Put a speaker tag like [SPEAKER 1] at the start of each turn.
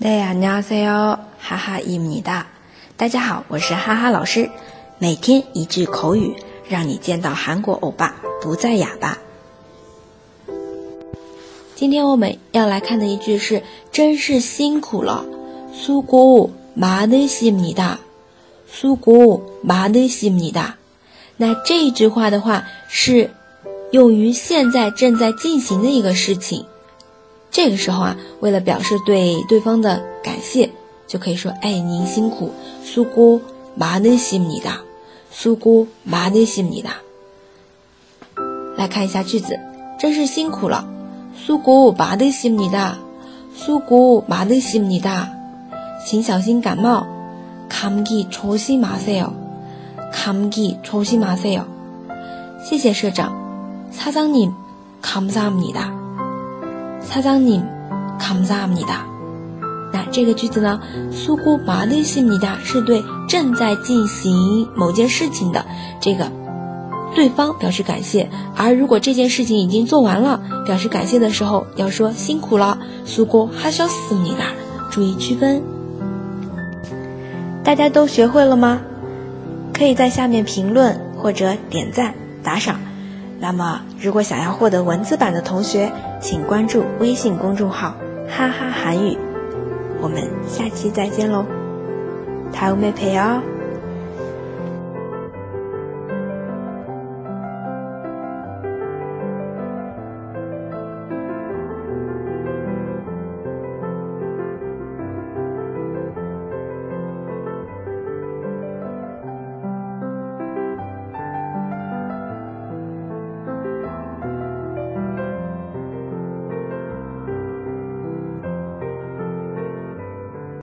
[SPEAKER 1] 네 안녕하세요. 하하입니다. 大家好，我是哈哈老师。每天一句口语，让你见到韩国欧巴不再哑巴。今天我们要来看的一句是“真是辛苦了”，수고많으십니다，수고많으십니다。那这一句话的话是用于现在正在进行的一个事情。 这个时候啊，为了表示对对方的感谢，就可以说：“哎，您辛苦，수고많으십니다，수고많으십니다。”来看一下句子，真是辛苦了。수고많으십니다 수고많으십니다请小心感冒。감기조심하세 요。 감기조심하세 요。 谢谢社长。사장님감사합니 다。 사장님감사합니 다。 那这个句子呢，수고많으십니다是对正在进行某件事情的这个。对方表示感谢，而如果这件事情已经做完了，表示感谢的时候要说辛苦了，苏过哈小思密达，注意区分。大家都学会了吗？可以在下面评论或者点赞打赏。那么，如果想要获得文字版的同学， 请关注微信公众号“哈哈韩语”。我们下期再见喽，台妹陪哦。